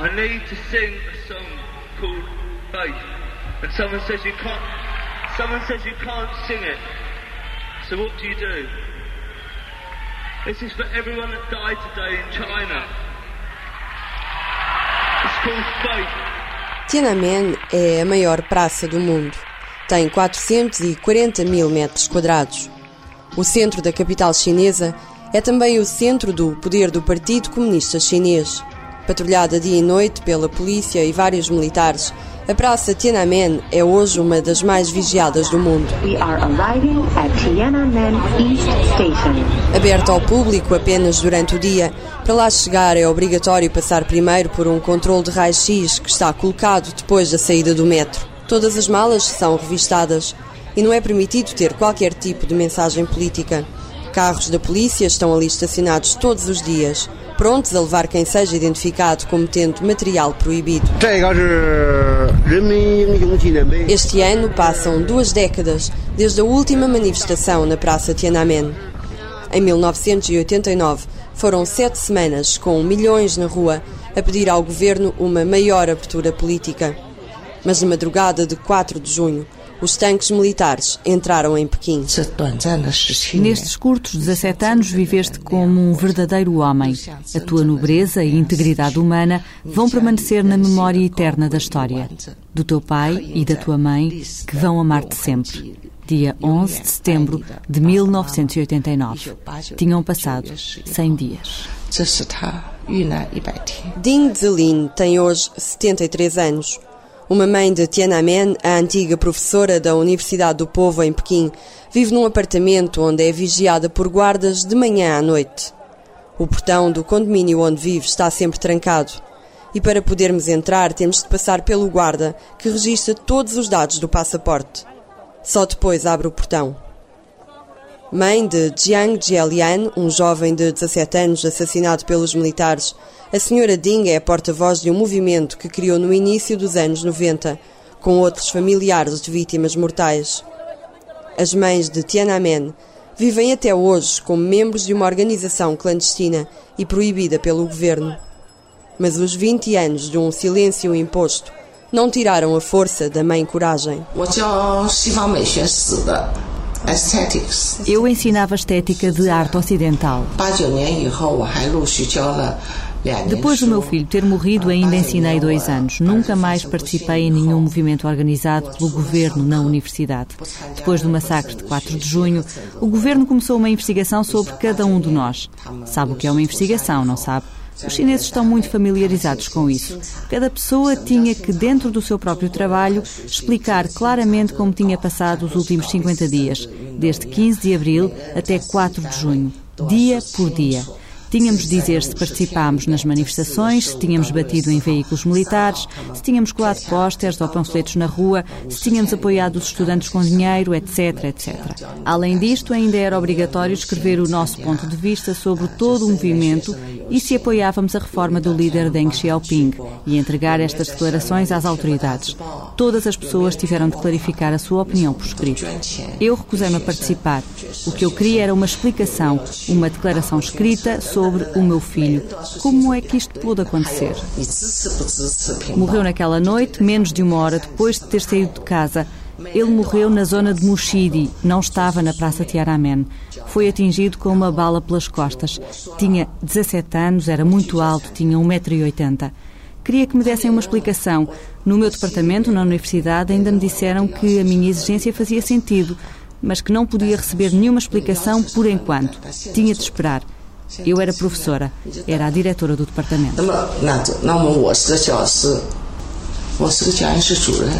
I need to sing a song called Faith. And someone says you can't someone says you can't sing it. So what do you do? This is for everyone that died today in China. It's called Faith. Tiananmen é a maior praça do mundo. Tem 440 mil metros quadrados. O centro da capital chinesa é também o centro do poder do Partido Comunista Chinês. Patrulhada dia e noite pela polícia e vários militares, a Praça Tiananmen é hoje uma das mais vigiadas do mundo. Aberta ao público apenas durante o dia, para lá chegar é obrigatório passar primeiro por um controle de raio-x que está colocado depois da saída do metro. Todas as malas são revistadas e não é permitido ter qualquer tipo de mensagem política. Carros da polícia estão ali estacionados todos os dias, prontos a levar quem seja identificado como tendo material proibido. Este ano passam duas décadas desde a última manifestação na Praça Tiananmen. Em 1989, foram sete semanas com milhões na rua a pedir ao governo uma maior abertura política. Mas na madrugada de 4 de junho, os tanques militares entraram em Pequim. Nestes curtos 17 anos viveste como um verdadeiro homem. A tua nobreza e integridade humana vão permanecer na memória eterna da história. Do teu pai e da tua mãe, que vão amar-te sempre. Dia 11 de setembro de 1989. Tinham passado 100 dias. Ding Zilin tem hoje 73 anos. Uma mãe de Tiananmen, a antiga professora da Universidade do Povo em Pequim, vive num apartamento onde é vigiada por guardas de manhã à noite. O portão do condomínio onde vive está sempre trancado. E para podermos entrar, temos de passar pelo guarda, que registra todos os dados do passaporte. Só depois abre o portão. Mãe de Jiang Jielian, um jovem de 17 anos assassinado pelos militares, a senhora Ding é porta-voz de um movimento que criou no início dos anos 90, com outros familiares de vítimas mortais. As mães de Tiananmen vivem até hoje como membros de uma organização clandestina e proibida pelo governo. Mas os 20 anos de um silêncio imposto não tiraram a força da mãe coragem. 我 eu ensinava estética de arte ocidental. Depois do meu filho ter morrido, ainda ensinei dois anos. Nunca mais participei em nenhum movimento organizado pelo governo na universidade. Depois do massacre de 4 de junho, o governo começou uma investigação sobre cada um de nós. Sabe o que é uma investigação, não sabe? Os chineses estão muito familiarizados com isso. Cada pessoa tinha que, dentro do seu próprio trabalho, explicar claramente como tinha passado os últimos 50 dias, desde 15 de abril até 4 de junho, dia por dia. Tínhamos de dizer se participámos nas manifestações, se tínhamos batido em veículos militares, se tínhamos colado pósteres ou panfletos na rua, se tínhamos apoiado os estudantes com dinheiro, etc, etc. Além disto, ainda era obrigatório escrever o nosso ponto de vista sobre todo o movimento e se apoiávamos a reforma do líder Deng Xiaoping e entregar estas declarações às autoridades. Todas as pessoas tiveram de clarificar a sua opinião por escrito. Eu recusei-me a participar. O que eu queria era uma explicação, uma declaração escrita sobre sobre o meu filho. Como é que isto pôde acontecer? Morreu naquela noite, menos de uma hora depois de ter saído de casa. Ele morreu na zona de Mushidi, não estava na Praça Tiaramen. Foi atingido com uma bala pelas costas. Tinha 17 anos, era muito alto, tinha 1,80m. Queria que me dessem uma explicação. No meu departamento, na universidade, ainda me disseram que a minha exigência fazia sentido, mas que não podia receber nenhuma explicação por enquanto. Tinha de esperar. Eu era professora, era a diretora do departamento. 那么那这那么我是个教师，我是个教研室主任。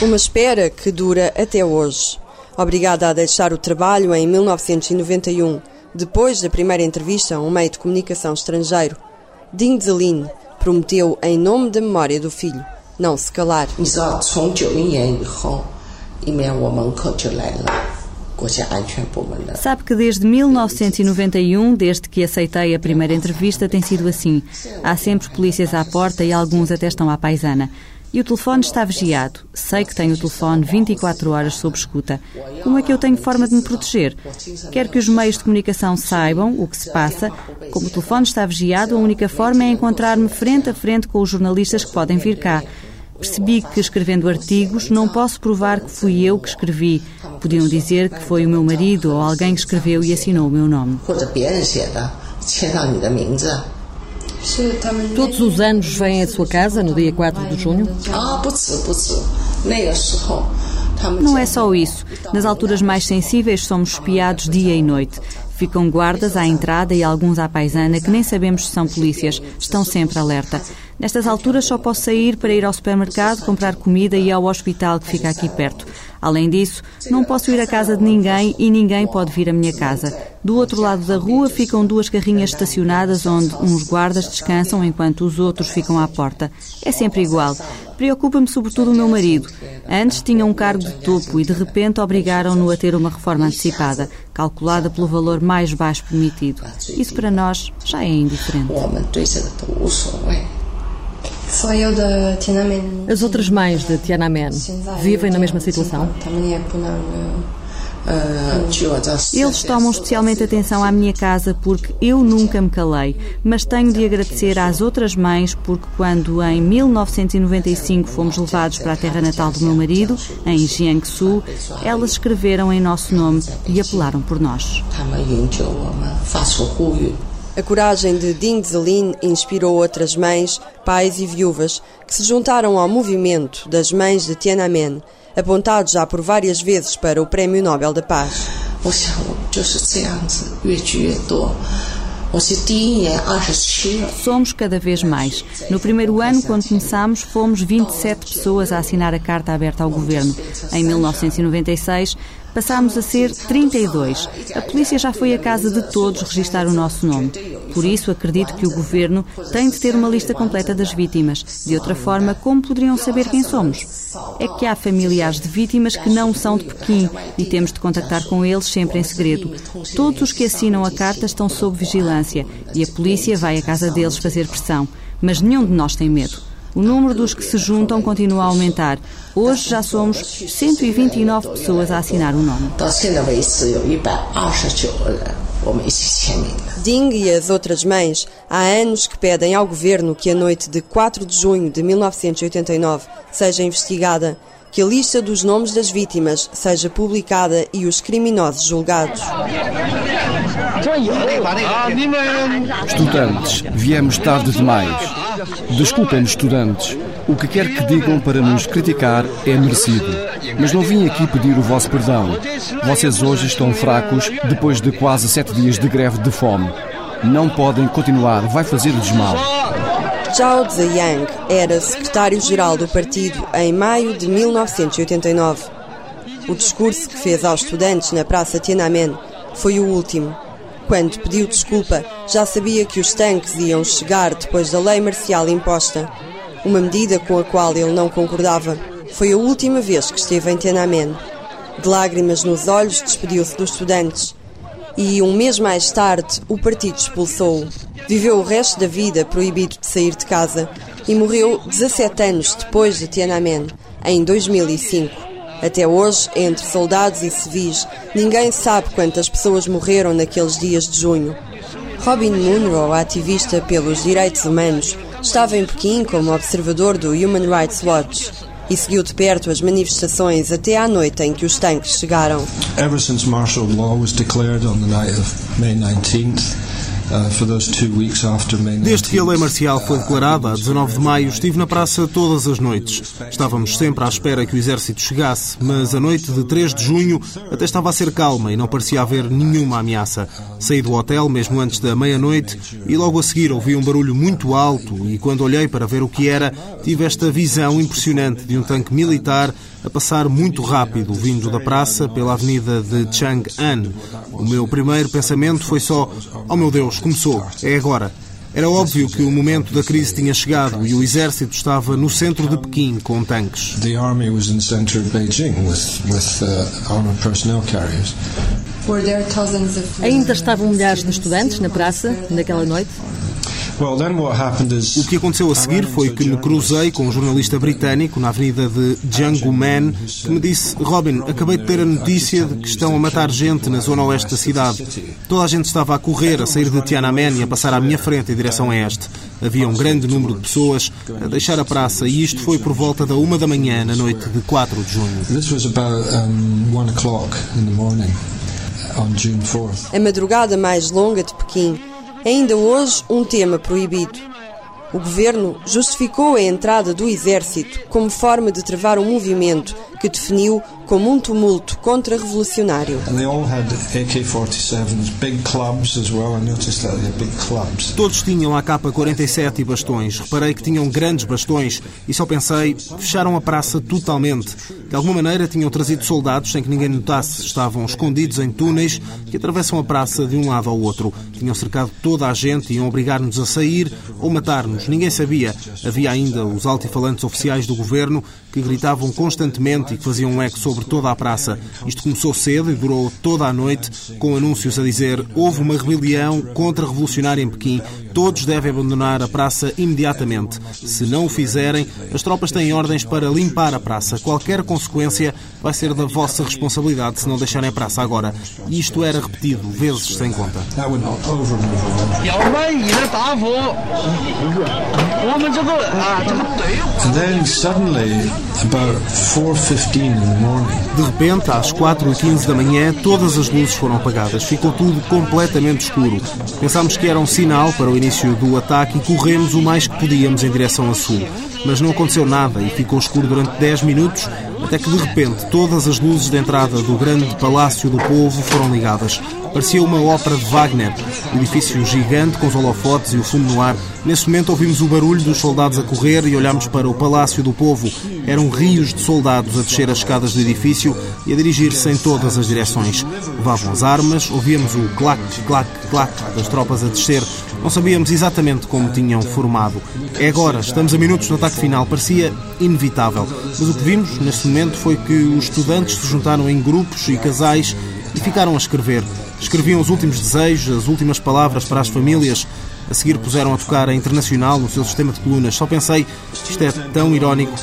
Uma espera que dura até hoje. Obrigada a deixar o trabalho em 1991, depois da primeira entrevista a um meio de comunicação estrangeiro, Ding Zelin prometeu, em nome da memória do filho, não se calar. 你知道，从九一年以后，一面我门口就来了国家安全部门的 Sabe que desde 1991, desde que aceitei a primeira entrevista, tem sido assim. Há sempre polícias à porta e alguns até estão à paisana. E o telefone está vigiado. Sei que tenho o telefone 24 horas sob escuta. Como é que eu tenho forma de me proteger? Quero que os meios de comunicação saibam o que se passa. Como o telefone está vigiado, a única forma é encontrar-me frente a frente com os jornalistas que podem vir cá. Percebi que, escrevendo artigos, não posso provar que fui eu que escrevi. Podiam dizer que foi o meu marido ou alguém que escreveu e assinou o meu nome. Todos os anos vêm à sua casa no dia 4 de junho? Não é só isso. Nas alturas mais sensíveis somos espiados dia e noite. Ficam guardas à entrada e alguns à paisana que nem sabemos se são polícias. Estão sempre alerta. Nestas alturas só posso sair para ir ao supermercado, comprar comida e ao hospital que fica aqui perto. Além disso, não posso ir à casa de ninguém e ninguém pode vir à minha casa. Do outro lado da rua ficam duas carrinhas estacionadas onde uns guardas descansam enquanto os outros ficam à porta. É sempre igual. Preocupa-me sobretudo o meu marido. Antes tinha um cargo de topo e de repente obrigaram-no a ter uma reforma antecipada, calculada pelo valor mais baixo permitido. Isso para nós já é indiferente. As outras mães de Tiananmen vivem na mesma situação? Eles tomam especialmente atenção à minha casa porque eu nunca me calei, mas tenho de agradecer às outras mães porque quando em 1995 fomos levados para a terra natal do meu marido, em Jiangsu, elas escreveram em nosso nome e apelaram por nós. A coragem de Ding Zelin inspirou outras mães, pais e viúvas que se juntaram ao movimento das mães de Tiananmen, apontado já por várias vezes para o Prémio Nobel da Paz. Somos cada vez mais. No primeiro ano, quando começámos, fomos 27 pessoas a assinar a carta aberta ao governo. Em 1996, passámos a ser 32. A polícia já foi à casa de todos registar o nosso nome. Por isso, acredito que o governo tem de ter uma lista completa das vítimas. De outra forma, como poderiam saber quem somos? É que há familiares de vítimas que não são de Pequim e temos de contactar com eles sempre em segredo. Todos os que assinam a carta estão sob vigilância e a polícia vai à casa deles fazer pressão. Mas nenhum de nós tem medo. O número dos que se juntam continua a aumentar. Hoje já somos 129 pessoas a assinar o nome. Ding e as outras mães há anos que pedem ao governo que a noite de 4 de junho de 1989 seja investigada, que a lista dos nomes das vítimas seja publicada e os criminosos julgados. Estudantes, viemos tarde demais. Desculpem-nos, estudantes. O que quer que digam para nos criticar é merecido. Mas não vim aqui pedir o vosso perdão. Vocês hoje estão fracos depois de quase sete dias de greve de fome. Não podem continuar, vai fazer-lhes mal. Zhao Ziyang era secretário-geral do partido em maio de 1989. O discurso que fez aos estudantes na Praça Tiananmen foi o último. Quando pediu desculpa, já sabia que os tanques iam chegar depois da lei marcial imposta, uma medida com a qual ele não concordava. Foi a última vez que esteve em Tiananmen. De lágrimas nos olhos, despediu-se dos estudantes. E um mês mais tarde, o partido expulsou-o. Viveu o resto da vida proibido de sair de casa e morreu 17 anos depois de Tiananmen, em 2005. Até hoje, entre soldados e civis, ninguém sabe quantas pessoas morreram naqueles dias de junho. Robin Munro, ativista pelos direitos humanos, estava em Pequim como observador do Human Rights Watch e seguiu de perto as manifestações até à noite em que os tanques chegaram. Ever since martial law was declared on the night of May 19th, Uh, Desde que a lei marcial foi declarada, a 19 de maio, estive na praça todas as noites. Estávamos sempre à espera que o exército chegasse, mas a noite de 3 de junho até estava a ser calma e não parecia haver nenhuma ameaça. Saí do hotel mesmo antes da meia-noite e logo a seguir ouvi um barulho muito alto e quando olhei para ver o que era, tive esta visão impressionante de um tanque militar a passar muito rápido, vindo da praça pela avenida de Chang'an. O meu primeiro pensamento foi só: Oh meu Deus, começou, é agora. Era óbvio que o momento da crise tinha chegado e o exército estava no centro de Pequim com tanques. The army was in the center of Beijing with with uh, armored personnel carriers. Ainda estavam milhares de estudantes na praça naquela noite? O que aconteceu a seguir foi que me cruzei com um jornalista britânico na avenida de Jianggumen que me disse: Robin, acabei de ter a notícia de que estão a matar gente na zona oeste da cidade. Toda a gente estava a correr, a sair de Tiananmen e a passar à minha frente em direção a este. Havia um grande número de pessoas a deixar a praça e isto foi por volta da uma da manhã na noite de 4 de junho. A madrugada mais longa de Pequim ainda hoje um tema proibido. O governo justificou a entrada do exército como forma de travar um movimento que definiu como um tumulto contra-revolucionário. Todos tinham a capa 47 e bastões. Reparei que tinham grandes bastões e só pensei, fecharam a praça totalmente. De alguma maneira tinham trazido soldados sem que ninguém notasse. Estavam escondidos em túneis que atravessam a praça de um lado ao outro. Tinham cercado toda a gente e iam obrigar-nos a sair ou matar-nos. Ninguém sabia. Havia ainda os altifalantes oficiais do governo que gritavam constantemente e que faziam um eco sobre toda a praça. Isto começou cedo e durou toda a noite, com anúncios a dizer houve uma rebelião contra-revolucionária em Pequim, todos devem abandonar a praça imediatamente. Se não o fizerem, as tropas têm ordens para limpar a praça. Qualquer consequência vai ser da vossa responsabilidade se não deixarem a praça agora. E isto era repetido, vezes sem conta. Then suddenly, about 4.15 in the morning, De repente, às 4h15 da manhã, todas as luzes foram apagadas. Ficou tudo completamente escuro. Pensámos que era um sinal para o início do ataque e corremos o mais que podíamos em direção a sul. Mas não aconteceu nada e ficou escuro durante 10 minutos, até que de repente todas as luzes de entrada do grande Palácio do Povo foram ligadas. Parecia uma ópera de Wagner. O edifício gigante com os holofotes e o fumo no ar. Nesse momento ouvimos o barulho dos soldados a correr e olhámos para o Palácio do Povo. Eram rios de soldados a descer as escadas do edifício e a dirigir-se em todas as direções. Levavam as armas, ouvíamos o clac, clac, clac das tropas a descer. Não sabíamos exatamente como tinham formado. É agora, estamos a minutos do ataque final. Parecia inevitável. Mas o que vimos nesse momento foi que os estudantes se juntaram em grupos e casais e ficaram a escrever. Escreviam os últimos desejos, as últimas palavras para as famílias. A seguir puseram a tocar a Internacional no seu sistema de colunas. Só pensei, isto é tão irónico.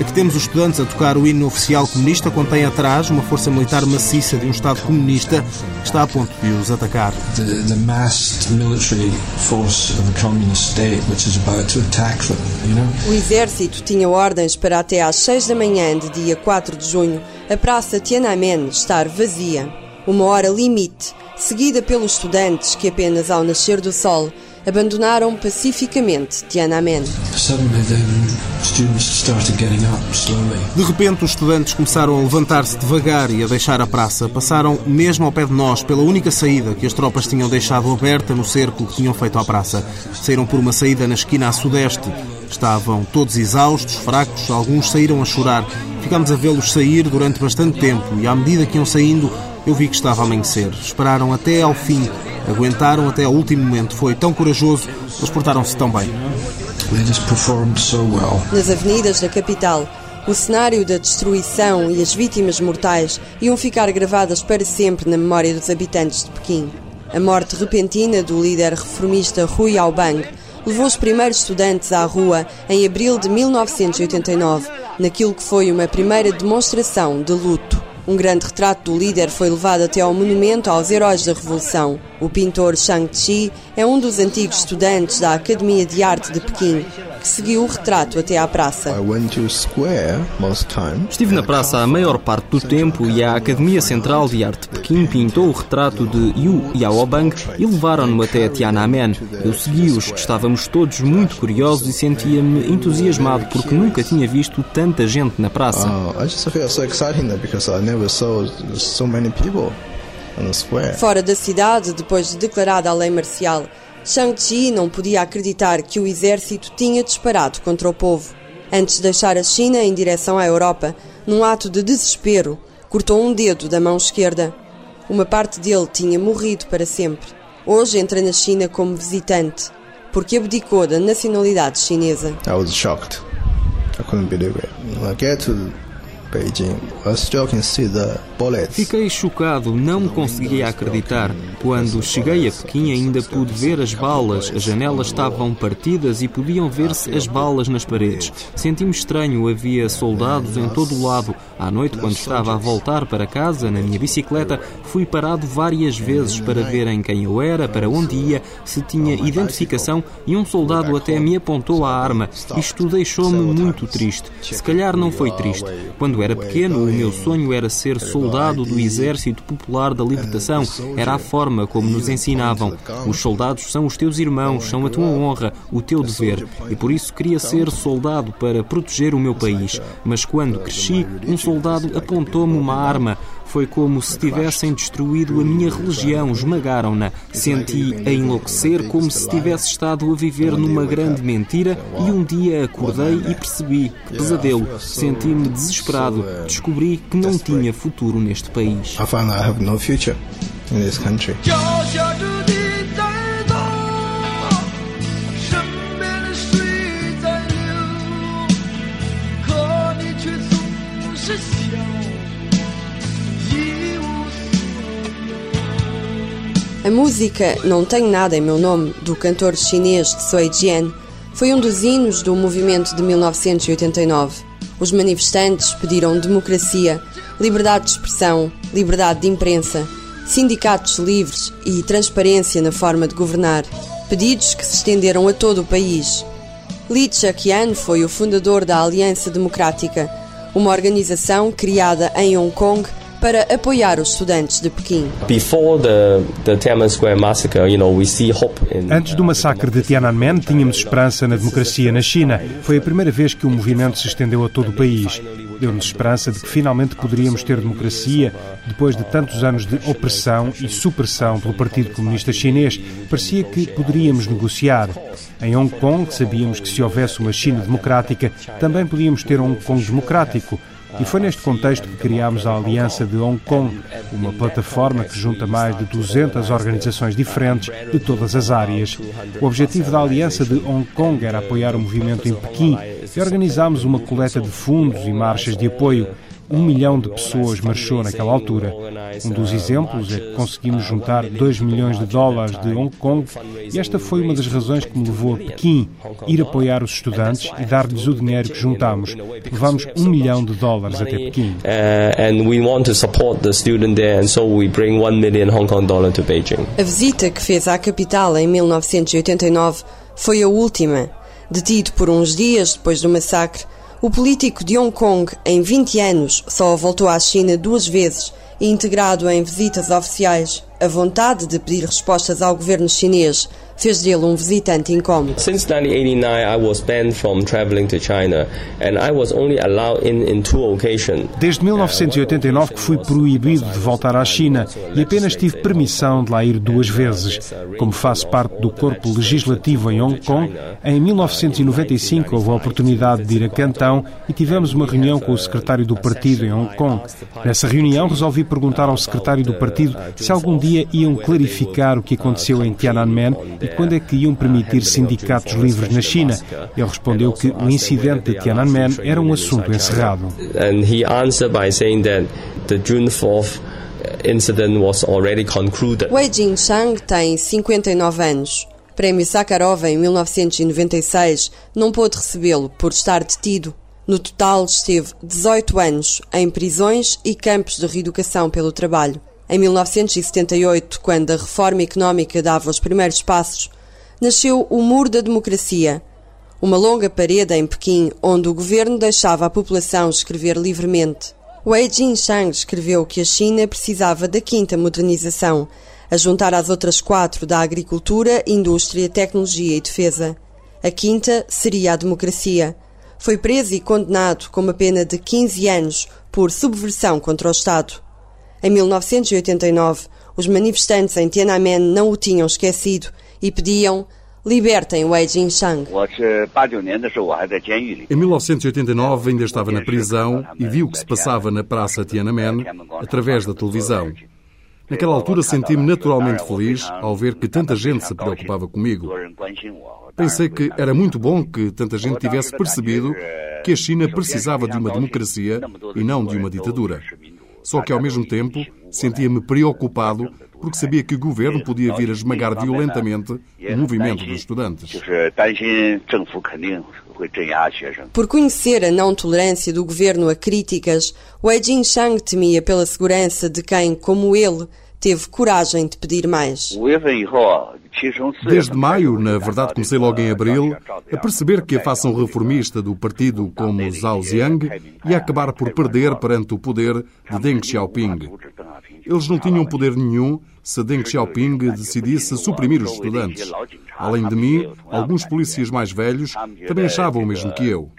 Aqui temos os estudantes a tocar o hino oficial comunista quando tem atrás uma força militar maciça de um Estado comunista que está a ponto de os atacar. the, the massed military force of a communist state which is about to attack them, you know? O exército tinha ordens para até às 6 da manhã de dia 4 de junho a praça Tiananmen estar vazia. Uma hora limite, seguida pelos estudantes que apenas ao nascer do sol abandonaram pacificamente Tiananmen. Suddenly then students started getting up slowly. De repente, os estudantes começaram a levantar-se devagar e a deixar a praça. Passaram mesmo ao pé de nós, pela única saída que as tropas tinham deixado aberta no cerco que tinham feito à praça. Saíram por uma saída na esquina a sudeste. Estavam todos exaustos, fracos, alguns saíram a chorar. Ficámos a vê-los sair durante bastante tempo e, à medida que iam saindo, eu vi que estava a amanhecer. Esperaram até ao fim, aguentaram até ao último momento. Foi tão corajoso, eles portaram-se tão bem. Nas avenidas da capital, o cenário da destruição e as vítimas mortais iam ficar gravadas para sempre na memória dos habitantes de Pequim. A morte repentina do líder reformista Rui Aubang levou os primeiros estudantes à rua em abril de 1989, naquilo que foi uma primeira demonstração de luto. Um grande retrato do líder foi levado até ao monumento aos heróis da Revolução. O pintor Shang-Chi é um dos antigos estudantes da Academia de Arte de Pequim, que seguiu o retrato até à praça. Estive na praça a maior parte do tempo e a Academia Central de Arte de Pequim pintou o retrato de Yu Yaobang e levaram-no até Tiananmen. Eu segui-os, estávamos todos muito curiosos e sentia-me entusiasmado porque nunca tinha visto tanta gente na praça. Fora da cidade, depois de declarada a lei marcial, Shang-Chi não podia acreditar que o exército tinha disparado contra o povo. Antes de deixar a China em direção à Europa, num ato de desespero, cortou um dedo da mão esquerda. Uma parte dele tinha morrido para sempre. Hoje entra na China como visitante, porque abdicou da nacionalidade chinesa. I was shocked. I couldn't believe it. I get to Fiquei chocado, não conseguia acreditar. Quando cheguei a Pequim ainda pude ver as balas, as janelas estavam partidas e podiam ver-se as balas nas paredes. Senti-me estranho, havia soldados em todo o lado. À noite, quando estava a voltar para casa, na minha bicicleta, fui parado várias vezes para verem quem eu era, para onde ia, se tinha identificação e um soldado até me apontou a arma. Isto deixou-me muito triste. Se calhar não foi triste. Quando era pequeno, o meu sonho era ser soldado do Exército Popular da Libertação. Era a forma como nos ensinavam. Os soldados são os teus irmãos, são a tua honra, o teu dever. E por isso queria ser soldado para proteger o meu país. Mas quando cresci, um soldado apontou-me uma arma. Foi como se tivessem destruído a minha religião, esmagaram-na. Senti a enlouquecer como se tivesse estado a viver numa grande mentira e um dia acordei e percebi que pesadelo. Senti-me desesperado. Descobri que não tinha futuro neste país. I found I have no future in this country. A música Não Tenho Nada em Meu Nome, do cantor chinês Sui Jian, foi um dos hinos do movimento de 1989. Os manifestantes pediram democracia, liberdade de expressão, liberdade de imprensa, sindicatos livres e transparência na forma de governar. Pedidos que se estenderam a todo o país. Li Chaqian foi o fundador da Aliança Democrática, uma organização criada em Hong Kong para apoiar os estudantes de Pequim. Antes do massacre de Tiananmen, tínhamos esperança na democracia na China. Foi a primeira vez que o movimento se estendeu a todo o país. Deu-nos esperança de que finalmente poderíamos ter democracia depois de tantos anos de opressão e supressão pelo Partido Comunista Chinês. Parecia que poderíamos negociar. Em Hong Kong, sabíamos que se houvesse uma China democrática, também podíamos ter um Hong Kong democrático. E foi neste contexto que criámos a Aliança de Hong Kong, uma plataforma que junta mais de 200 organizações diferentes de todas as áreas. O objetivo da Aliança de Hong Kong era apoiar o movimento em Pequim e organizámos uma coleta de fundos e marchas de apoio um milhão de pessoas marchou naquela altura. Um dos exemplos é que conseguimos juntar 2 milhões de dólares de Hong Kong e esta foi uma das razões que me levou a Pequim ir apoiar os estudantes e dar-lhes o dinheiro que juntamos. Levamos um milhão de dólares até Pequim. A visita que fez à capital em 1989 foi a última. Detido por uns dias depois do massacre, o político de Hong Kong, em 20 anos, só voltou à China duas vezes integrado em visitas oficiais. A vontade de pedir respostas ao governo chinês fez dele um visitante incómodo. Since 1989 I was banned from traveling to China and I was only allowed in in two occasions. Desde 1989 que fui proibido de voltar à China e apenas tive permissão de lá ir duas vezes. Como faço parte do corpo legislativo em Hong Kong, em 1995 houve a oportunidade de ir a Cantão e tivemos uma reunião com o secretário do partido em Hong Kong. Nessa reunião resolvi perguntar ao secretário do partido se algum dia iam clarificar o que aconteceu em Tiananmen e quando é que iam permitir sindicatos livres na China? Ele respondeu que o incidente de Tiananmen era um assunto encerrado. And he answered by saying that the June 4th incident was already concluded. Wei Jingshang tem 59 anos. Prémio Sakharov em 1996 não pôde recebê-lo por estar detido. No total, esteve 18 anos em prisões e campos de reeducação pelo trabalho. Em 1978, quando a reforma económica dava os primeiros passos, nasceu o Muro da Democracia, uma longa parede em Pequim onde o governo deixava a população escrever livremente. Wei Jinshang escreveu que a China precisava da quinta modernização, a juntar às outras quatro da agricultura, indústria, tecnologia e defesa. A quinta seria a democracia. Foi preso e condenado com uma pena de 15 anos por subversão contra o Estado. Em 1989, os manifestantes em Tiananmen não o tinham esquecido e pediam Libertem Wei Jinshang. Em 1989 ainda estava na prisão e vi o que se passava na Praça Tiananmen através da televisão. Naquela altura senti-me naturalmente feliz ao ver que tanta gente se preocupava comigo. Pensei que era muito bom que tanta gente tivesse percebido que a China precisava de uma democracia e não de uma ditadura. Só que, ao mesmo tempo, sentia-me preocupado porque sabia que o governo podia vir a esmagar violentamente o movimento dos estudantes. Por conhecer a não tolerância do governo a críticas, Wei Jingshang temia pela segurança de quem, como ele, teve coragem de pedir mais. Desde maio, na verdade comecei logo em abril, a perceber que a fação reformista do partido como Zhao Ziang ia acabar por perder perante o poder de Deng Xiaoping. Eles não tinham poder nenhum se Deng Xiaoping decidisse suprimir os estudantes. Além de mim, alguns polícias mais velhos também achavam o mesmo que eu.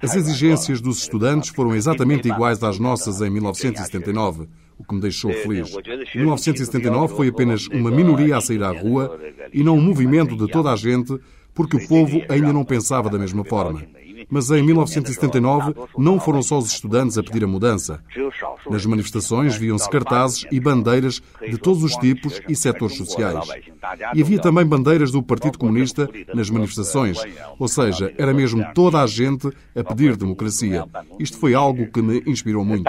As exigências dos estudantes foram exatamente iguais às nossas em 1979 o que me deixou feliz. 1979 foi apenas uma minoria a sair à rua e não um movimento de toda a gente, porque o povo ainda não pensava da mesma forma. Mas em 1979 não foram só os estudantes a pedir a mudança. Nas manifestações viam-se cartazes e bandeiras de todos os tipos e setores sociais. E havia também bandeiras do Partido Comunista nas manifestações, ou seja, era mesmo toda a gente a pedir democracia. Isto foi algo que me inspirou muito.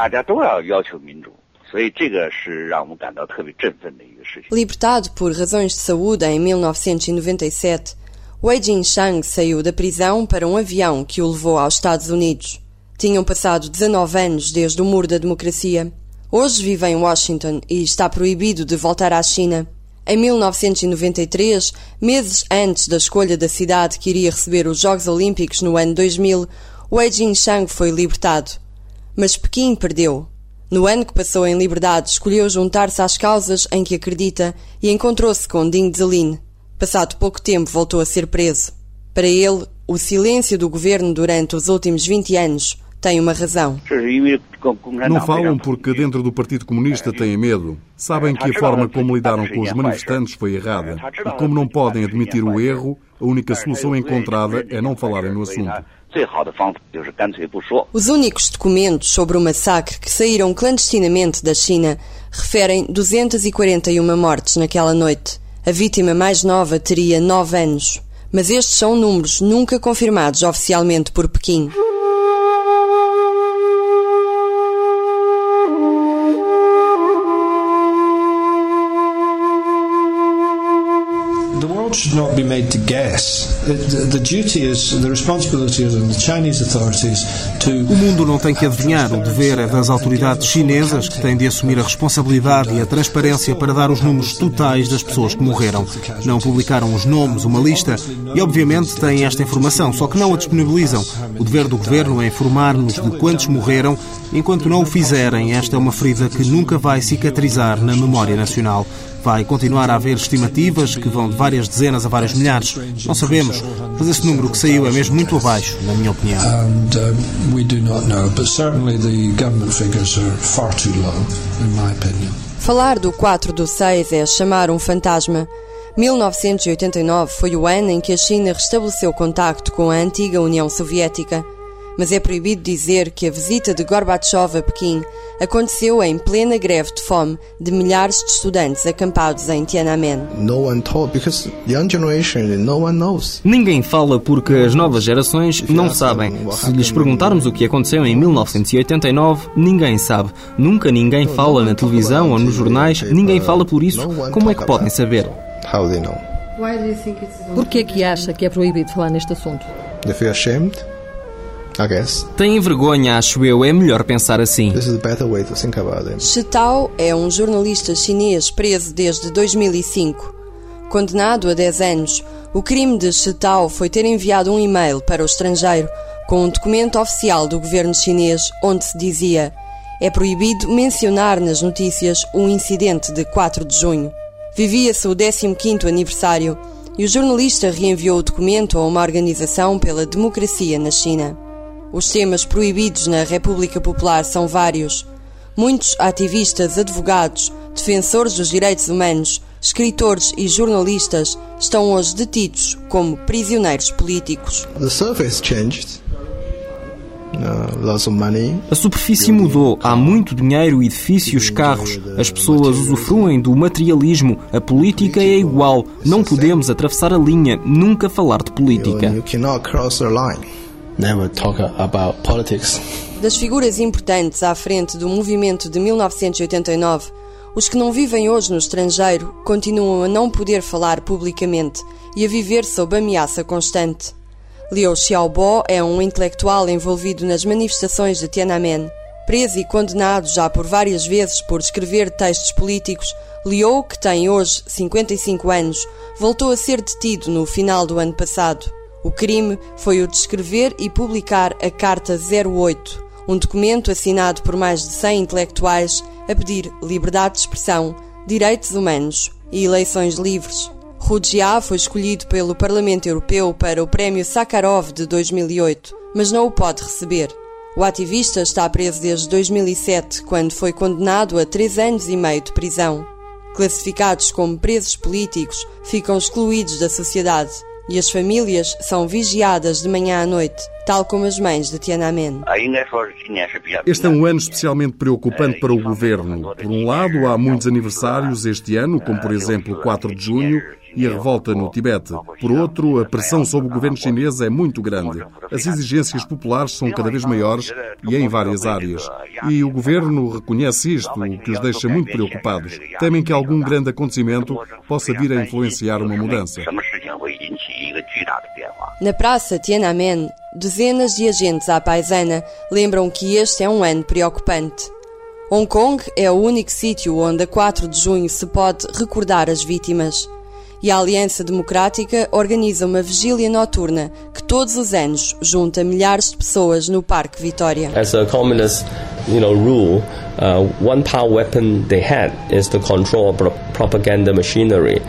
Libertado por razões de saúde em 1997, Wei Jingshang saiu da prisão para um avião que o levou aos Estados Unidos. Tinham passado 19 anos desde o Muro da Democracia. Hoje vive em Washington e está proibido de voltar à China. Em 1993, meses antes da escolha da cidade que iria receber os Jogos Olímpicos no ano 2000, Wei Jingshang foi libertado. Mas Pequim perdeu. No ano que passou em liberdade, escolheu juntar-se às causas em que acredita e encontrou-se com Ding Zelin. Passado pouco tempo, voltou a ser preso. Para ele, o silêncio do governo durante os últimos 20 anos tem uma razão. Não falam porque dentro do Partido Comunista têm medo. Sabem que a forma como lidaram com os manifestantes foi errada. E como não podem admitir o erro, a única solução encontrada é não falarem no assunto. Os únicos documentos sobre o massacre que saíram clandestinamente da China referem 241 mortes naquela noite. A vítima mais nova teria 9 anos. Mas estes são números nunca confirmados oficialmente por Pequim. Not be made to guess. The, duty is, the responsibility the Chinese authorities to... O mundo não tem que adivinhar. O dever é das autoridades chinesas que têm de assumir a responsabilidade e a transparência para dar os números totais das pessoas que morreram. Não publicaram os nomes, uma lista, e obviamente têm esta informação, só que não a disponibilizam. O dever do governo é informar-nos de quantos morreram. Enquanto não o fizerem, esta é uma ferida que nunca vai cicatrizar na memória nacional. Vai continuar a haver estimativas que vão de várias dezenas a vários milhares. Não sabemos, mas esse número que saiu é mesmo muito abaixo, na minha opinião. And, we do not know, but certainly the government figures are far too low, in my opinion. Falar do 4 do 6 é chamar um fantasma. 1989 foi o ano em que a China restabeleceu contacto com a antiga União Soviética mas é proibido dizer que a visita de Gorbachev a Pequim aconteceu em plena greve de fome de milhares de estudantes acampados em Tiananmen. Ninguém fala porque as novas gerações não sabem. Se lhes perguntarmos o que aconteceu em 1989, ninguém sabe. Nunca ninguém fala na televisão ou nos jornais, ninguém fala por isso. Como é que podem saber? Por que é que acha que é proibido falar neste assunto? They feel ashamed. Têm vergonha, acho eu. É melhor pensar assim. Shi Tao é um jornalista chinês preso desde 2005. Condenado a 10 anos, o crime de Shi Tao foi ter enviado um e-mail para o estrangeiro com um documento oficial do governo chinês onde se dizia é proibido mencionar nas notícias o incidente de 4 de junho. Vivia-se o 15º aniversário e o jornalista reenviou o documento a uma organização pela democracia na China. Os temas proibidos na República Popular são vários. Muitos ativistas, advogados, defensores dos direitos humanos, escritores e jornalistas estão hoje detidos como prisioneiros políticos. Uh, a superfície mudou. Há muito dinheiro, edifícios, carros. As pessoas usufruem do materialismo. A política é igual. Não podemos atravessar a linha, nunca falar de política. Never talk about politics. Das figuras importantes à frente do movimento de 1989, os que não vivem hoje no estrangeiro continuam a não poder falar publicamente e a viver sob ameaça constante. Liu Xiaobo é um intelectual envolvido nas manifestações de Tiananmen. Preso e condenado já por várias vezes por escrever textos políticos, Liu, que tem hoje 55 anos, voltou a ser detido no final do ano passado. O crime foi o de escrever e publicar a Carta 08, um documento assinado por mais de 100 intelectuais a pedir liberdade de expressão, direitos humanos e eleições livres. Rujia foi escolhido pelo Parlamento Europeu para o Prémio Sakharov de 2008, mas não o pode receber. O ativista está preso desde 2007, quando foi condenado a três anos e meio de prisão. Classificados como presos políticos, ficam excluídos da sociedade e as famílias são vigiadas de manhã à noite, tal como as mães de Tiananmen. Este é um ano especialmente preocupante para o governo. Por um lado, há muitos aniversários este ano, como por exemplo 4 de junho, e a revolta no Tibete. Por outro, a pressão sobre o governo chinês é muito grande. As exigências populares são cada vez maiores e em várias áreas. E o governo reconhece isto, o que os deixa muito preocupados. Temem que algum grande acontecimento possa vir a influenciar uma mudança. Na praça Tiananmen, dezenas de agentes à paisana lembram que este é um ano preocupante. Hong Kong é o único sítio onde a 4 de junho se pode recordar as vítimas e a Aliança Democrática organiza uma vigília noturna que todos os anos junta milhares de pessoas no Parque Vitória. As a communist, you know, rule, uh, one power weapon they had is the control of propaganda machinery.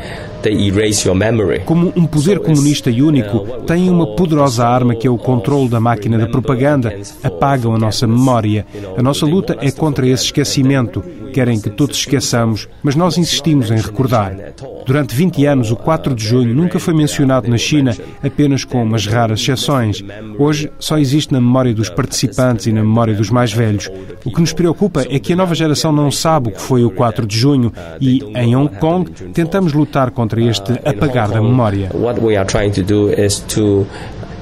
Como um poder comunista e único, têm uma poderosa arma que é o controle da máquina de propaganda. Apagam a nossa memória. A nossa luta é contra esse esquecimento. Querem que todos esqueçamos, mas nós insistimos em recordar. Durante 20 anos, o 4 de junho nunca foi mencionado na China, apenas com umas raras exceções. Hoje só existe na memória dos participantes e na memória dos mais velhos. O que nos preocupa é que a nova geração não sabe o que foi o 4 de junho e, em Hong Kong, tentamos lutar contra este apagar da memória. What we are trying to do is to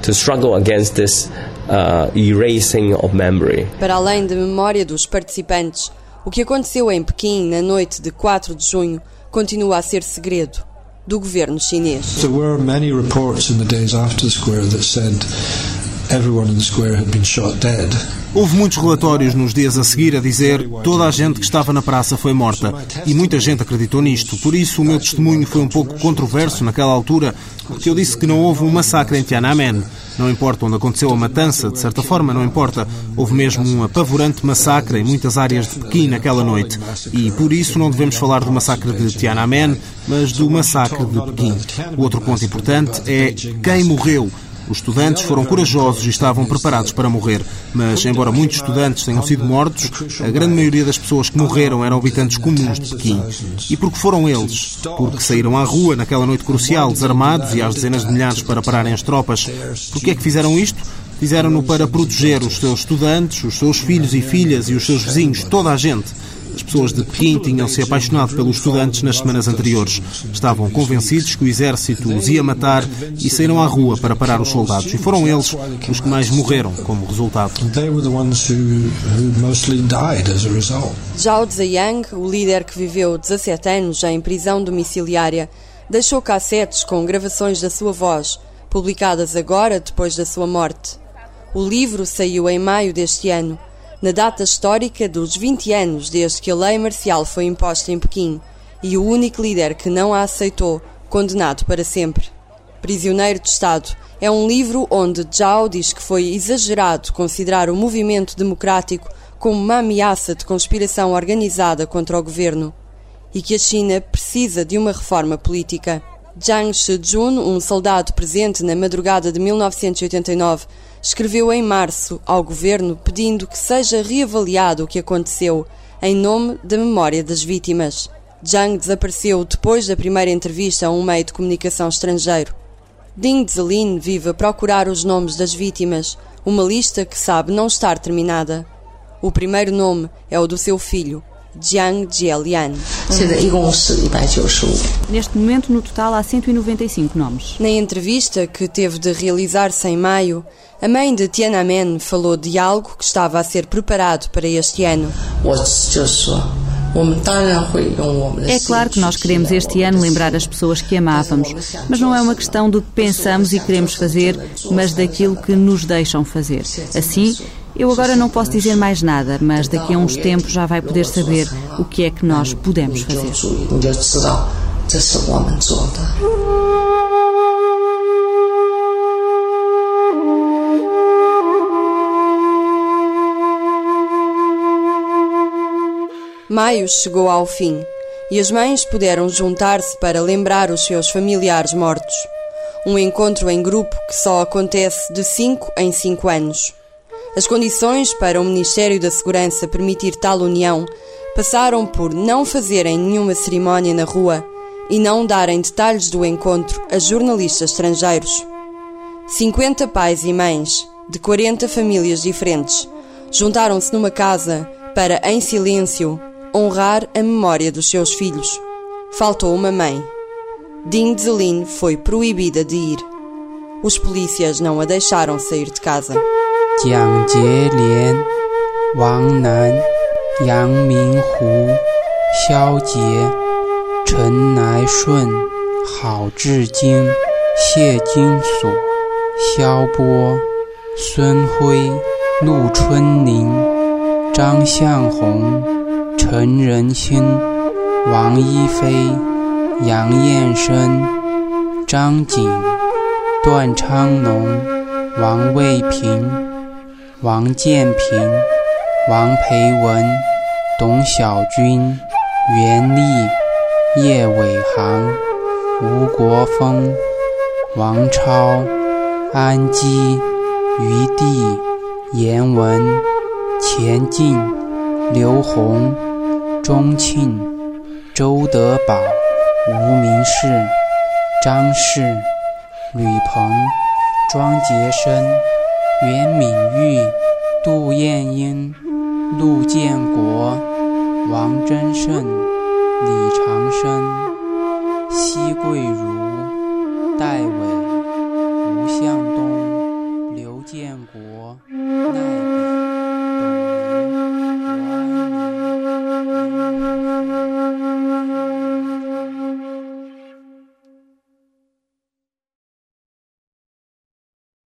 to struggle against this uh, erasing of memory. Para além da memória dos participantes, o que aconteceu em Pequim na noite de 4 de junho continua a ser segredo do governo chinês. There were many reports in the days after the square that said everyone in the square had been shot dead. Houve muitos relatórios nos dias a seguir a dizer toda a gente que estava na praça foi morta e muita gente acreditou nisto. Por isso o meu testemunho foi um pouco controverso naquela altura, porque eu disse que não houve um massacre em Tiananmen. Não importa onde aconteceu a matança, de certa forma, não importa. Houve mesmo um apavorante massacre em muitas áreas de Pequim naquela noite. E por isso não devemos falar do massacre de Tiananmen, mas do massacre de Pequim. O outro ponto importante é quem morreu. Os estudantes foram corajosos e estavam preparados para morrer, mas, embora muitos estudantes tenham sido mortos, a grande maioria das pessoas que morreram eram habitantes comuns de Pequim. E porque foram eles? Porque saíram à rua naquela noite crucial, desarmados e às dezenas de milhares para pararem as tropas. Por que é que fizeram isto? Fizeram-no para proteger os seus estudantes, os seus filhos e filhas e os seus vizinhos, toda a gente. As pessoas de Pequim tinham-se apaixonado pelos estudantes nas semanas anteriores. Estavam convencidos que o exército os ia matar e saíram à rua para parar os soldados. E foram eles os que mais morreram como resultado. Zhao Ziyang, o líder que viveu 17 anos em prisão domiciliária, deixou cassetes com gravações da sua voz, publicadas agora depois da sua morte. O livro saiu em maio deste ano na data histórica dos 20 anos desde que a lei marcial foi imposta em Pequim e o único líder que não a aceitou, condenado para sempre. Prisioneiro de Estado é um livro onde Zhao diz que foi exagerado considerar o movimento democrático como uma ameaça de conspiração organizada contra o governo e que a China precisa de uma reforma política. Zhang Shijun, um soldado presente na madrugada de 1989, escreveu em março ao governo pedindo que seja reavaliado o que aconteceu em nome da memória das vítimas. Zhang desapareceu depois da primeira entrevista a um meio de comunicação estrangeiro. Ding Zelin vive a procurar os nomes das vítimas, uma lista que sabe não estar terminada. O primeiro nome é o do seu filho, Jiang Jielian. Neste momento, no total, há 195 nomes. Na entrevista que teve de realizar-se em maio, a mãe de Tiananmen falou de algo que estava a ser preparado para este ano. É claro que nós queremos este ano lembrar as pessoas que amávamos, mas não é uma questão do que pensamos e queremos fazer, mas daquilo que nos deixam fazer. Assim, eu agora não posso dizer mais nada, mas daqui a uns tempos já vai poder saber o que é que nós podemos fazer. Maio chegou ao fim e as mães puderam juntar-se para lembrar os seus familiares mortos. Um encontro em grupo que só acontece de 5 em 5 anos. As condições para o Ministério da Segurança permitir tal união passaram por não fazerem nenhuma cerimónia na rua e não darem detalhes do encontro a jornalistas estrangeiros. 50 pais e mães, de 40 famílias diferentes, juntaram-se numa casa para, em silêncio, honrar a memória dos seus filhos. Faltou uma mãe. Ding Zelin foi proibida de ir. Os polícias não a deixaram sair de casa. 蒋洁莲、王楠、杨明湖、肖杰、陈来顺、郝志京、谢金锁、肖波、孙辉、陆春宁、张向红、陈仁清、王一飞、杨彦生、张景、段昌农、王卫平。王建平、王培文、董小军、袁立、叶伟航、吴国峰、王超、安基、余地、严文、钱进、刘红、钟庆、周德宝、吴明世、张氏、吕鹏、庄杰生。袁敏玉、杜艳英、陆建国、王真胜、李长生、奚桂如、戴伟、